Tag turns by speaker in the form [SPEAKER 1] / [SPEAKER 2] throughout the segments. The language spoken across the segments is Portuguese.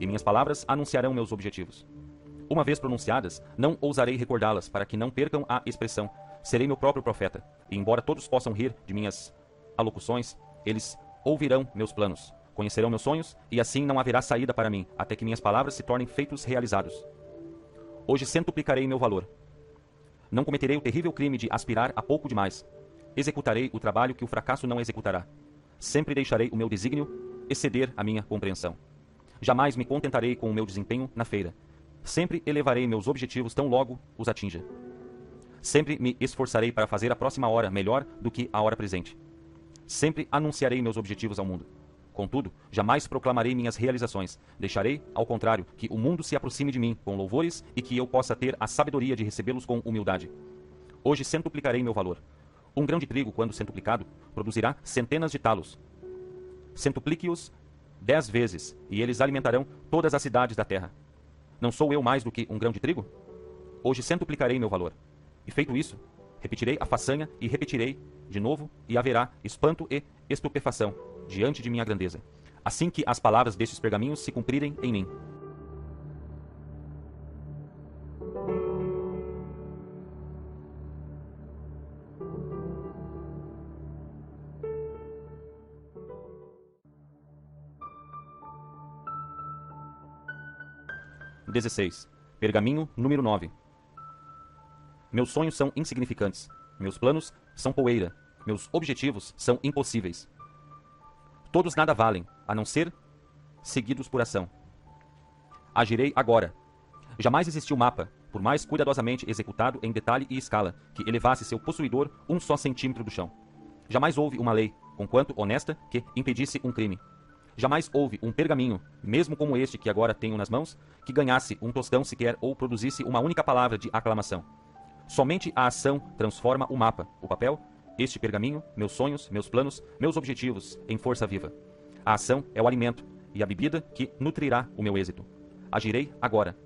[SPEAKER 1] e minhas palavras anunciarão meus objetivos. Uma vez pronunciadas, não ousarei recordá-las para que não percam a expressão. Serei meu próprio profeta, e embora todos possam rir de minhas alocuções, eles ouvirão meus planos, conhecerão meus sonhos, e assim não haverá saída para mim, até que minhas palavras se tornem feitos realizados. Hoje centuplicarei meu valor. Não cometerei o terrível crime de aspirar a pouco demais. Executarei o trabalho que o fracasso não executará. Sempre deixarei o meu desígnio exceder a minha compreensão. Jamais me contentarei com o meu desempenho na feira. Sempre elevarei meus objetivos tão logo os atinja. Sempre me esforçarei para fazer a próxima hora melhor do que a hora presente. Sempre anunciarei meus objetivos ao mundo. Contudo, jamais proclamarei minhas realizações. Deixarei, ao contrário, que o mundo se aproxime de mim com louvores e que eu possa ter a sabedoria de recebê-los com humildade. Hoje centuplicarei meu valor. Um grão de trigo, quando centuplicado, produzirá centenas de talos. Centuplique-os dez vezes, e eles alimentarão todas as cidades da terra. Não sou eu mais do que um grão de trigo? Hoje centuplicarei meu valor. E feito isso, repetirei a façanha e repetirei de novo, e haverá espanto e estupefação diante de minha grandeza, assim que as palavras destes pergaminhos se cumprirem em mim. Dezesseis. Pergaminho número 9. Meus sonhos são insignificantes. Meus planos são poeira. Meus objetivos são impossíveis. Todos nada valem, a não ser seguidos por ação. Agirei agora. Jamais existiu mapa, por mais cuidadosamente executado em detalhe e escala, que elevasse seu possuidor um só centímetro do chão. Jamais houve uma lei, conquanto honesta, que impedisse um crime. Jamais houve um pergaminho, mesmo como este que agora tenho nas mãos, que ganhasse um tostão sequer ou produzisse uma única palavra de aclamação. Somente a ação transforma o mapa, o papel, este pergaminho, meus sonhos, meus planos, meus objetivos em força viva. A ação é o alimento e a bebida que nutrirá o meu êxito. Agirei agora.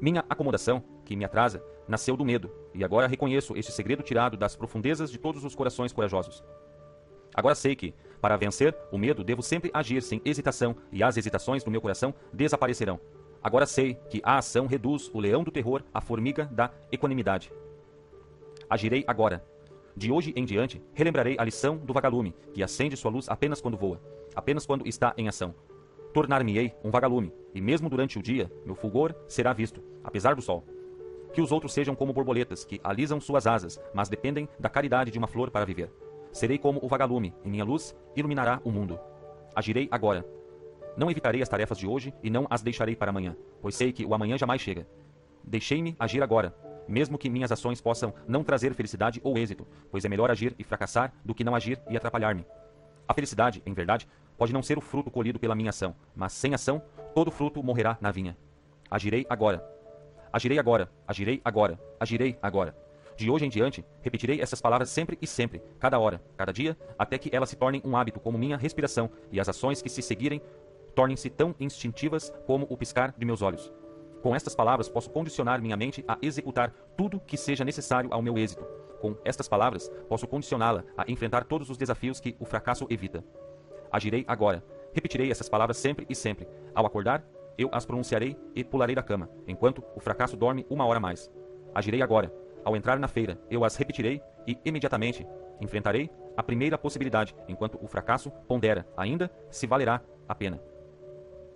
[SPEAKER 1] Minha acomodação, que me atrasa, nasceu do medo, e agora reconheço este segredo tirado das profundezas de todos os corações corajosos. Agora sei que, para vencer o medo, devo sempre agir sem hesitação, e as hesitações do meu coração desaparecerão. Agora sei que a ação reduz o leão do terror à formiga da equanimidade. Agirei agora. De hoje em diante, relembrarei a lição do vagalume, que acende sua luz apenas quando voa, apenas quando está em ação. Tornar-me-ei um vagalume, e mesmo durante o dia, meu fulgor será visto, apesar do sol. Que os outros sejam como borboletas, que alisam suas asas, mas dependem da caridade de uma flor para viver. Serei como o vagalume, e minha luz iluminará o mundo. Agirei agora, não evitarei as tarefas de hoje e não as deixarei para amanhã, pois sei que o amanhã jamais chega. Deixei-me agir agora, mesmo que minhas ações possam não trazer felicidade ou êxito, pois é melhor agir e fracassar do que não agir e atrapalhar-me. A felicidade, em verdade, pode não ser o fruto colhido pela minha ação, mas sem ação, todo fruto morrerá na vinha. Agirei agora. Agirei agora, agirei agora, agirei agora. De hoje em diante, repetirei essas palavras sempre e sempre, cada hora, cada dia, até que elas se tornem um hábito como minha respiração e as ações que se seguirem tornem-se tão instintivas como o piscar de meus olhos. Com estas palavras, posso condicionar minha mente a executar tudo que seja necessário ao meu êxito. Com estas palavras, posso condicioná-la a enfrentar todos os desafios que o fracasso evita. Agirei agora. Repetirei essas palavras sempre e sempre. Ao acordar, eu as pronunciarei e pularei da cama, enquanto o fracasso dorme uma hora mais. Agirei agora. Ao entrar na feira, eu as repetirei e, imediatamente, enfrentarei a primeira possibilidade, enquanto o fracasso pondera ainda se valerá a pena.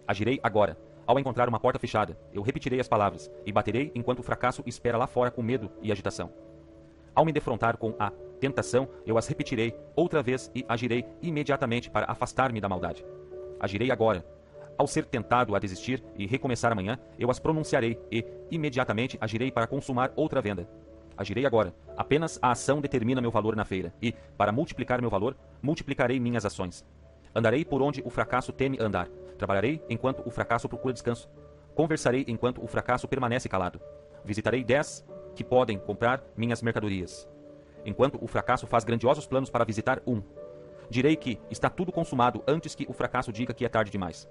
[SPEAKER 1] Agirei agora. Ao encontrar uma porta fechada, eu repetirei as palavras e baterei enquanto o fracasso espera lá fora com medo e agitação. Ao me defrontar com a tentação, eu as repetirei outra vez e agirei imediatamente para afastar-me da maldade. Agirei agora. Ao ser tentado a desistir e recomeçar amanhã, eu as pronunciarei e imediatamente agirei para consumar outra venda. Agirei agora. Apenas a ação determina meu valor na feira e, para multiplicar meu valor, multiplicarei minhas ações. Andarei por onde o fracasso teme andar. Trabalharei enquanto o fracasso procura descanso. Conversarei enquanto o fracasso permanece calado. Visitarei dez que podem comprar minhas mercadorias. Enquanto o fracasso faz grandiosos planos para visitar um. Direi que está tudo consumado antes que o fracasso diga que é tarde demais.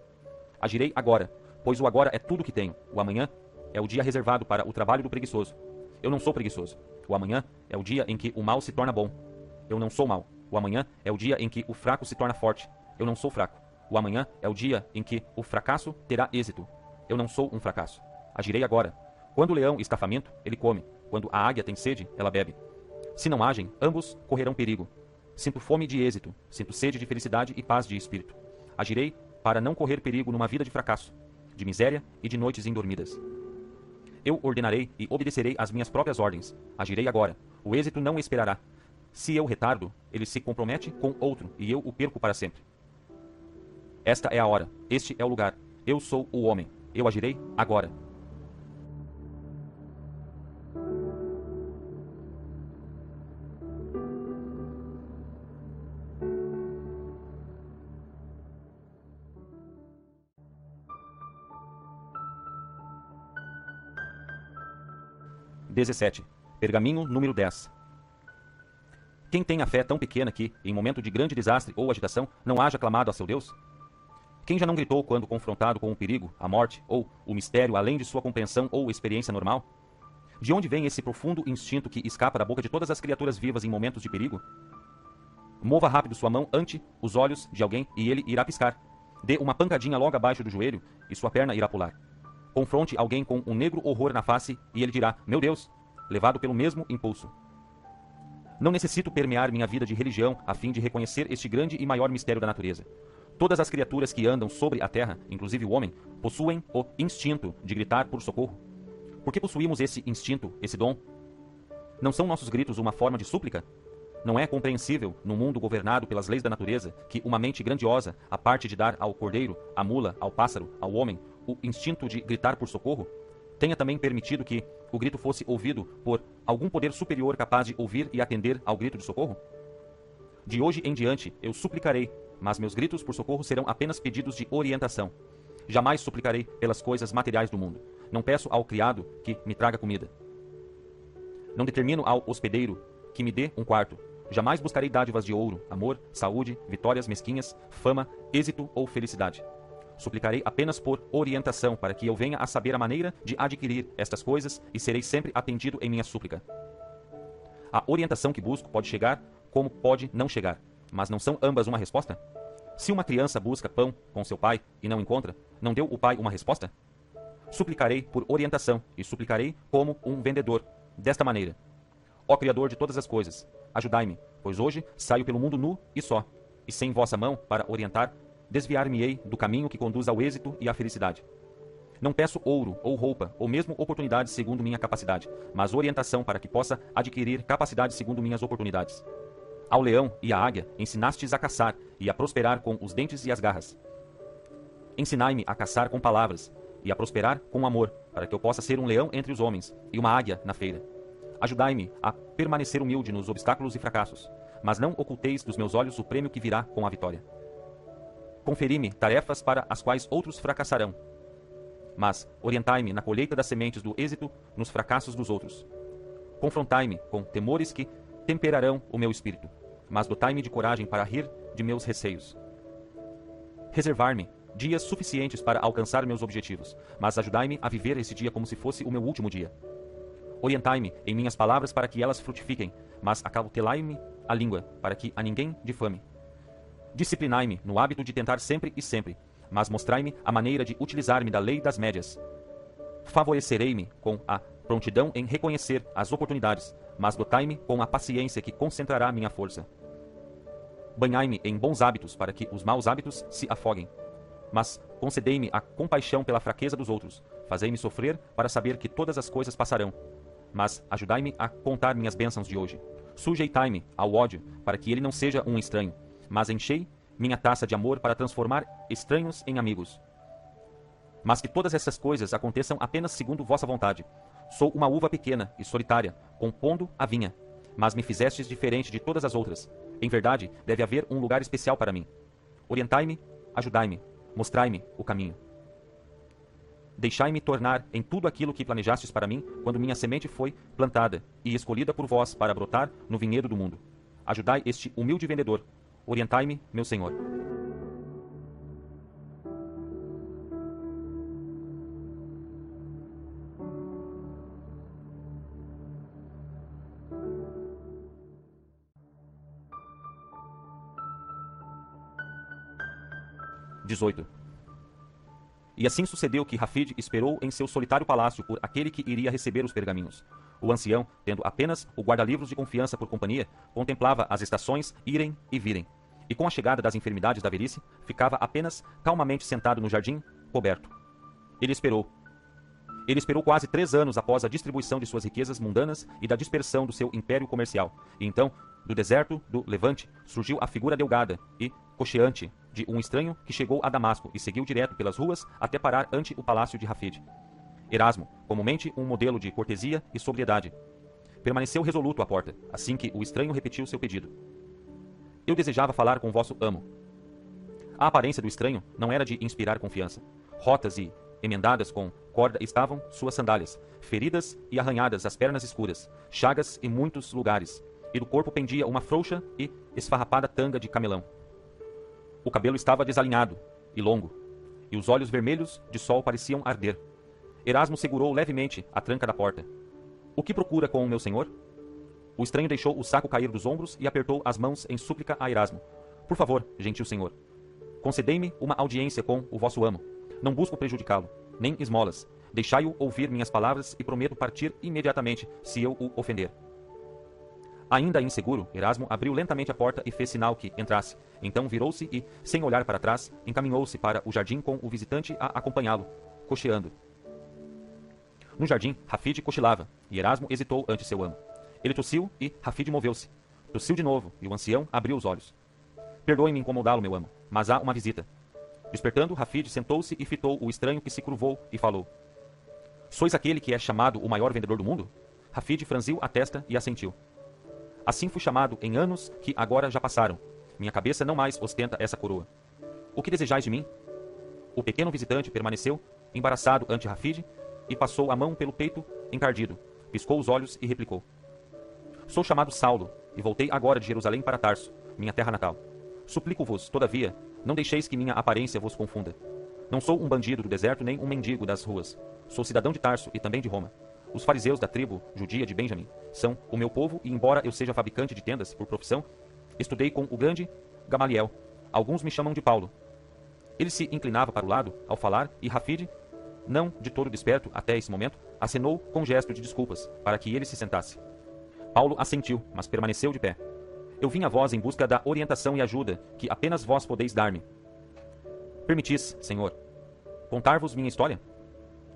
[SPEAKER 1] Agirei agora, pois o agora é tudo que tenho. O amanhã é o dia reservado para o trabalho do preguiçoso. Eu não sou preguiçoso. O amanhã é o dia em que o mal se torna bom. Eu não sou mal. O amanhã é o dia em que o fraco se torna forte. Eu não sou fraco. O amanhã é o dia em que o fracasso terá êxito. Eu não sou um fracasso. Agirei agora. Quando o leão está faminto, ele come. Quando a águia tem sede, ela bebe. Se não agem, ambos correrão perigo. Sinto fome de êxito, sinto sede de felicidade e paz de espírito. Agirei para não correr perigo numa vida de fracasso, de miséria e de noites indormidas. Eu ordenarei e obedecerei às minhas próprias ordens. Agirei agora. O êxito não esperará. Se eu retardo, ele se compromete com outro e eu o perco para sempre. Esta é a hora. Este é o lugar. Eu sou o homem. Eu agirei agora. Dezessete. Pergaminho número 10. Quem tem a fé tão pequena que, em momento de grande desastre ou agitação, não haja clamado a seu Deus? Quem já não gritou quando confrontado com o perigo, a morte ou o mistério além de sua compreensão ou experiência normal? De onde vem esse profundo instinto que escapa da boca de todas as criaturas vivas em momentos de perigo? Mova rápido sua mão ante os olhos de alguém e ele irá piscar. Dê uma pancadinha logo abaixo do joelho e sua perna irá pular. Confronte alguém com um negro horror na face e ele dirá: Meu Deus, levado pelo mesmo impulso. Não necessito permear minha vida de religião a fim de reconhecer este grande e maior mistério da natureza. Todas as criaturas que andam sobre a terra, inclusive o homem, possuem o instinto de gritar por socorro. Por que possuímos esse instinto, esse dom? Não são nossos gritos uma forma de súplica? Não é compreensível, no mundo governado pelas leis da natureza, que uma mente grandiosa, a parte de dar ao cordeiro, à mula, ao pássaro, ao homem, o instinto de gritar por socorro, tenha também permitido que o grito fosse ouvido por algum poder superior capaz de ouvir e atender ao grito de socorro? De hoje em diante eu suplicarei, mas meus gritos por socorro serão apenas pedidos de orientação. Jamais suplicarei pelas coisas materiais do mundo. Não peço ao criado que me traga comida. Não determino ao hospedeiro que me dê um quarto. Jamais buscarei dádivas de ouro, amor, saúde, vitórias mesquinhas, fama, êxito ou felicidade. Suplicarei apenas por orientação, para que eu venha a saber a maneira de adquirir estas coisas e serei sempre atendido em minha súplica. A orientação que busco pode chegar, como pode não chegar, mas não são ambas uma resposta? Se uma criança busca pão com seu pai e não encontra, não deu o pai uma resposta? Suplicarei por orientação e suplicarei como um vendedor, desta maneira: Ó Criador de todas as coisas, ajudai-me, pois hoje saio pelo mundo nu e só, e sem vossa mão para orientar desviar-me-ei do caminho que conduz ao êxito e à felicidade. Não peço ouro ou roupa, ou mesmo oportunidades segundo minha capacidade, mas orientação para que possa adquirir capacidade segundo minhas oportunidades. Ao leão e à águia ensinastes a caçar e a prosperar com os dentes e as garras. Ensinai-me a caçar com palavras e a prosperar com amor, para que eu possa ser um leão entre os homens e uma águia na feira. Ajudai-me a permanecer humilde nos obstáculos e fracassos, mas não oculteis dos meus olhos o prêmio que virá com a vitória. Conferi-me tarefas para as quais outros fracassarão. Mas orientai-me na colheita das sementes do êxito nos fracassos dos outros. Confrontai-me com temores que temperarão o meu espírito, mas dotai-me de coragem para rir de meus receios. Reservar-me dias suficientes para alcançar meus objetivos, mas ajudai-me a viver esse dia como se fosse o meu último dia. Orientai-me em minhas palavras para que elas frutifiquem, mas acautelai-me a língua para que a ninguém difame. Disciplinai-me no hábito de tentar sempre e sempre, mas mostrai-me a maneira de utilizar-me da lei das médias. Favorecerei-me com a prontidão em reconhecer as oportunidades, mas dotai-me com a paciência que concentrará minha força. Banhai-me em bons hábitos para que os maus hábitos se afoguem. Mas concedei-me a compaixão pela fraqueza dos outros. Fazei-me sofrer para saber que todas as coisas passarão. Mas ajudai-me a contar minhas bênçãos de hoje. Sujeitai-me ao ódio para que ele não seja um estranho, mas enchei minha taça de amor para transformar estranhos em amigos. Mas que todas essas coisas aconteçam apenas segundo vossa vontade. Sou uma uva pequena e solitária, compondo a vinha, mas me fizestes diferente de todas as outras. Em verdade, deve haver um lugar especial para mim. Orientai-me, ajudai-me, mostrai-me o caminho. Deixai-me tornar em tudo aquilo que planejastes para mim quando minha semente foi plantada e escolhida por vós para brotar no vinhedo do mundo. Ajudai este humilde vendedor Orientai-me, meu Senhor. 18. E assim sucedeu que Rafid esperou em seu solitário palácio por aquele que iria receber os pergaminhos. O ancião, tendo apenas o guarda-livros de confiança por companhia, contemplava as estações irem e virem. E com a chegada das enfermidades da velhice, ficava apenas calmamente sentado no jardim, coberto. Ele esperou. Ele esperou quase três anos após a distribuição de suas riquezas mundanas e da dispersão do seu império comercial. E então, do deserto do Levante, surgiu a figura delgada e cocheante de um estranho que chegou a Damasco e seguiu direto pelas ruas até parar ante o palácio de Rafid. Erasmo, comumente um modelo de cortesia e sobriedade, permaneceu resoluto à porta, assim que o estranho repetiu seu pedido. Eu desejava falar com vosso amo. A aparência do estranho não era de inspirar confiança. Rotas e emendadas com corda estavam suas sandálias, feridas e arranhadas as pernas escuras, chagas em muitos lugares, e do corpo pendia uma frouxa e esfarrapada tanga de camelão. O cabelo estava desalinhado e longo, e os olhos vermelhos de sol pareciam arder. Erasmo segurou levemente a tranca da porta. O que procura com o meu senhor? O estranho deixou o saco cair dos ombros e apertou as mãos em súplica a Erasmo. Por favor, gentil senhor, concedei-me uma audiência com o vosso amo. Não busco prejudicá-lo, nem esmolas. Deixai-o ouvir minhas palavras e prometo partir imediatamente se eu o ofender. Ainda inseguro, Erasmo abriu lentamente a porta e fez sinal que entrasse. Então virou-se e, sem olhar para trás, encaminhou-se para o jardim com o visitante a acompanhá-lo, cocheando. No jardim, Rafid cochilava, e Erasmo hesitou ante seu amo. Ele tossiu e Rafid moveu-se. Tossiu de novo, e o ancião abriu os olhos. Perdoe-me incomodá-lo, meu amo, mas há uma visita. Despertando, Rafid sentou-se e fitou o estranho que se curvou e falou. Sois aquele que é chamado o maior vendedor do mundo? Rafid franziu a testa e assentiu. Assim fui chamado em anos que agora já passaram. Minha cabeça não mais ostenta essa coroa. O que desejais de mim? O pequeno visitante permaneceu, embaraçado ante Rafid, e passou a mão pelo peito encardido, piscou os olhos e replicou: Sou chamado Saulo, e voltei agora de Jerusalém para Tarso, minha terra natal. Suplico-vos, todavia, não deixeis que minha aparência vos confunda. Não sou um bandido do deserto nem um mendigo das ruas. Sou cidadão de Tarso e também de Roma. Os fariseus da tribo judia de Benjamim são o meu povo, e embora eu seja fabricante de tendas por profissão, estudei com o grande Gamaliel. Alguns me chamam de Paulo. Ele se inclinava para o lado ao falar e Rafid, não de todo desperto até esse momento, acenou com gesto de desculpas para que ele se sentasse. Paulo assentiu, mas permaneceu de pé. Eu vim a vós em busca da orientação e ajuda que apenas vós podeis dar-me. Permitis, Senhor, contar-vos minha história?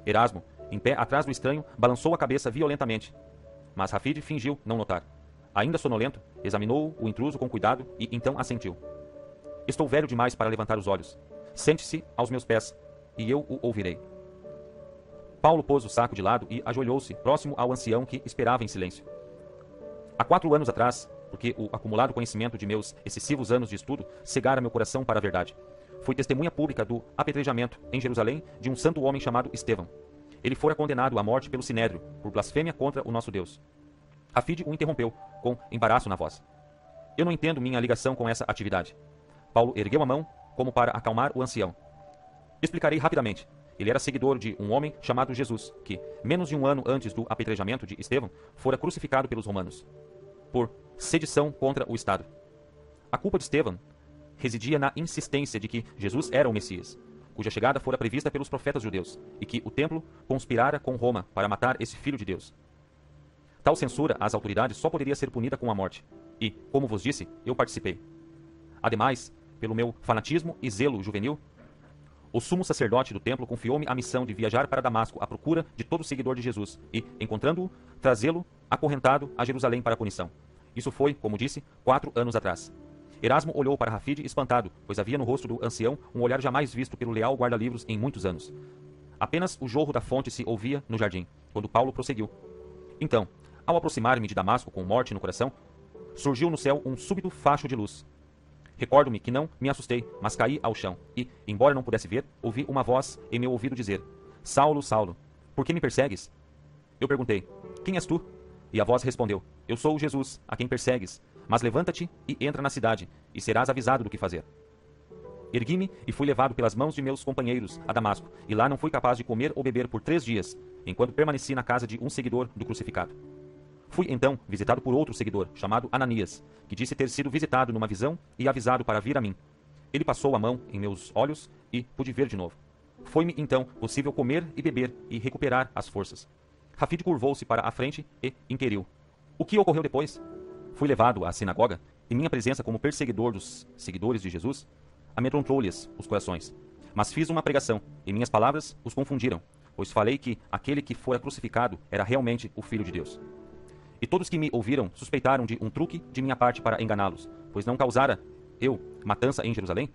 [SPEAKER 1] Erasmo, em pé atrás do estranho, balançou a cabeça violentamente. Mas Rafid fingiu não notar. Ainda sonolento, examinou o intruso com cuidado e então assentiu. Estou velho demais para levantar os olhos. Sente-se aos meus pés, e eu o ouvirei. Paulo pôs o saco de lado e ajoelhou-se próximo ao ancião que esperava em silêncio. Há quatro anos atrás, porque o acumulado conhecimento de meus excessivos anos de estudo cegara meu coração para a verdade, fui testemunha pública do apedrejamento em Jerusalém de um santo homem chamado Estevão, ele fora condenado à morte pelo Sinédrio, por blasfêmia contra o nosso Deus. Rafid o interrompeu, com embaraço na voz. Eu não entendo minha ligação com essa atividade. Paulo ergueu a mão, como para acalmar o ancião. Explicarei rapidamente. Ele era seguidor de um homem chamado Jesus, que, menos de um ano antes do apedrejamento de Estevão, fora crucificado pelos romanos, por sedição contra o Estado. A culpa de Estevão residia na insistência de que Jesus era o Messias, cuja chegada fora prevista pelos profetas judeus, e que o templo conspirara com Roma para matar esse filho de Deus. Tal censura às autoridades só poderia ser punida com a morte, e, como vos disse, eu participei. Ademais, pelo meu fanatismo e zelo juvenil, o sumo sacerdote do templo confiou-me a missão de viajar para Damasco à procura de todo seguidor de Jesus e, encontrando-o, trazê-lo acorrentado a Jerusalém para a punição. Isso foi, como disse, quatro anos atrás. Erasmo olhou para Rafid espantado, pois havia no rosto do ancião um olhar jamais visto pelo leal guarda-livros em muitos anos. Apenas o jorro da fonte se ouvia no jardim, quando Paulo prosseguiu. Então, ao aproximar-me de Damasco com morte no coração, surgiu no céu um súbito facho de luz. Recordo-me que não me assustei, mas caí ao chão e, embora não pudesse ver, ouvi uma voz em meu ouvido dizer: Saulo, Saulo, por que me persegues? Eu perguntei: Quem és tu? E a voz respondeu: Eu sou Jesus, a quem persegues. Mas levanta-te e entra na cidade, e serás avisado do que fazer. Ergui-me e fui levado pelas mãos de meus companheiros a Damasco, e lá não fui capaz de comer ou beber por três dias, enquanto permaneci na casa de um seguidor do crucificado. Fui então visitado por outro seguidor, chamado Ananias, que disse ter sido visitado numa visão e avisado para vir a mim. Ele passou a mão em meus olhos e pude ver de novo. Foi-me então possível comer e beber e recuperar as forças. Rafid curvou-se para a frente e inquiriu: O que ocorreu depois? Fui levado à sinagoga e minha presença como perseguidor dos seguidores de Jesus amedrontou-lhes os corações. Mas fiz uma pregação e minhas palavras os confundiram, pois falei que aquele que fora crucificado era realmente o Filho de Deus. E todos que me ouviram suspeitaram de um truque de minha parte para enganá-los, pois não causara eu matança em Jerusalém?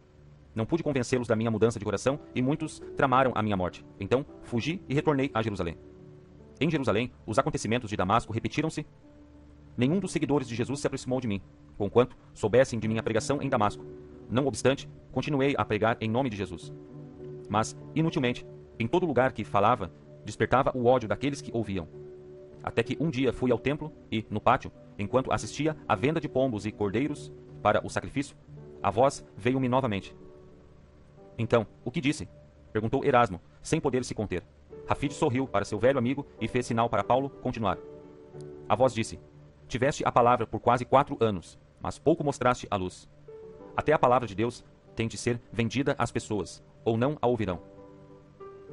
[SPEAKER 1] Não pude convencê-los da minha mudança de coração e muitos tramaram a minha morte. Então fugi e retornei a Jerusalém. Em Jerusalém, os acontecimentos de Damasco repetiram-se. Nenhum dos seguidores de Jesus se aproximou de mim, conquanto soubessem de minha pregação em Damasco. Não obstante, continuei a pregar em nome de Jesus. Mas, inutilmente, em todo lugar que falava, despertava o ódio daqueles que ouviam. Até que um dia fui ao templo e, no pátio, enquanto assistia à venda de pombos e cordeiros para o sacrifício, a voz veio-me novamente. Então, o que disse? perguntou Erasmo, sem poder se conter. Rafid sorriu para seu velho amigo e fez sinal para Paulo continuar. A voz disse: Tiveste a palavra por quase quatro anos, mas pouco mostraste a luz. Até a palavra de Deus tem de ser vendida às pessoas, ou não a ouvirão.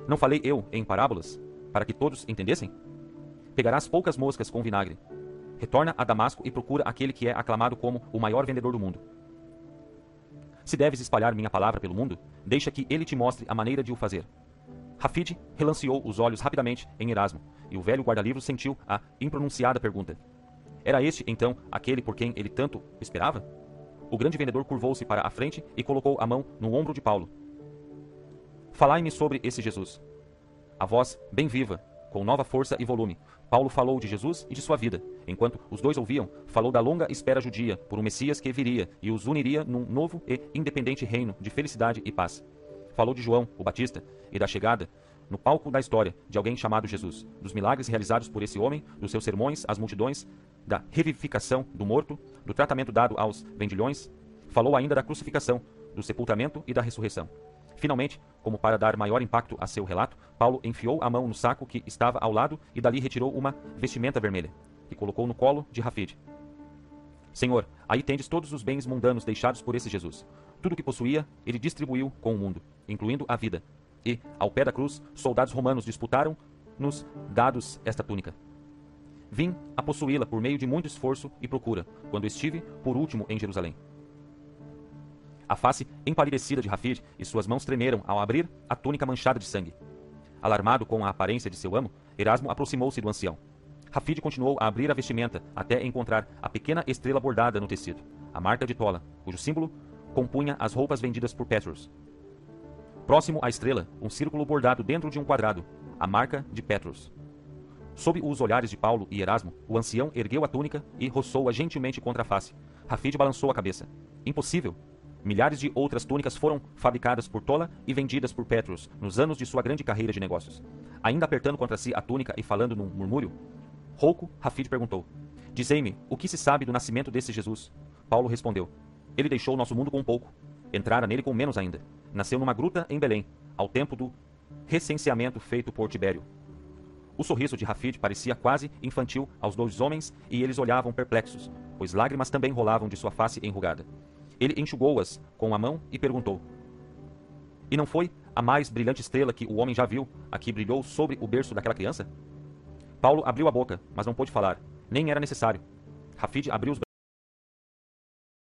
[SPEAKER 1] Não falei eu em parábolas, para que todos entendessem? Pegarás poucas moscas com vinagre. Retorna a Damasco e procura aquele que é aclamado como o maior vendedor do mundo. Se deves espalhar minha palavra pelo mundo, deixa que ele te mostre a maneira de o fazer. Rafid relanceou os olhos rapidamente em Erasmo, e o velho guarda-livros sentiu a impronunciada pergunta. Era este, então, aquele por quem ele tanto esperava? O grande vendedor curvou-se para a frente e colocou a mão no ombro de Paulo. Falai-me sobre esse Jesus. A voz, bem viva, com nova força e volume, Paulo falou de Jesus e de sua vida. Enquanto os dois ouviam, falou da longa espera judia por um Messias que viria e os uniria num novo e independente reino de felicidade e paz. Falou de João, o Batista, e da chegada, no palco da história, de alguém chamado Jesus, dos milagres realizados por esse homem, dos seus sermões às multidões, da revivificação do morto, do tratamento dado aos vendilhões. Falou ainda da crucificação, do sepultamento e da ressurreição. Finalmente, como para dar maior impacto a seu relato, Paulo enfiou a mão no saco que estava ao lado e dali retirou uma vestimenta vermelha, e colocou no colo de Rafid. Senhor, aí tendes todos os bens mundanos deixados por esse Jesus. Tudo o que possuía, ele distribuiu com o mundo, incluindo a vida. E, ao pé da cruz, soldados romanos disputaram nos dados esta túnica. Vim a possuí-la por meio de muito esforço e procura, quando estive por último em Jerusalém. A face empalidecida de Rafid e suas mãos tremeram ao abrir a túnica manchada de sangue. Alarmado com a aparência de seu amo, Erasmo aproximou-se do ancião. Rafid continuou a abrir a vestimenta até encontrar a pequena estrela bordada no tecido, a marca de Tola, cujo símbolo compunha as roupas vendidas por Petros. Próximo à estrela, um círculo bordado dentro de um quadrado, a marca de Petros. Sob os olhares de Paulo e Erasmo, o ancião ergueu a túnica e roçou-a gentilmente contra a face. Rafid balançou a cabeça. Impossível! Milhares de outras túnicas foram fabricadas por Tola e vendidas por Petros nos anos de sua grande carreira de negócios. Ainda apertando contra si a túnica e falando num murmúrio, rouco, Rafid perguntou: Dizei-me, o que se sabe do nascimento desse Jesus? Paulo respondeu: Ele deixou nosso mundo com pouco, entrara nele com menos ainda. Nasceu numa gruta em Belém, ao tempo do recenseamento feito por Tibério. O sorriso de Rafid parecia quase infantil aos dois homens e eles olhavam perplexos, pois lágrimas também rolavam de sua face enrugada. Ele enxugou-as com a mão e perguntou: E não foi a mais brilhante estrela que o homem já viu a que brilhou sobre o berço daquela criança? Paulo abriu a boca, mas não pôde falar. Nem era necessário. Rafid abriu os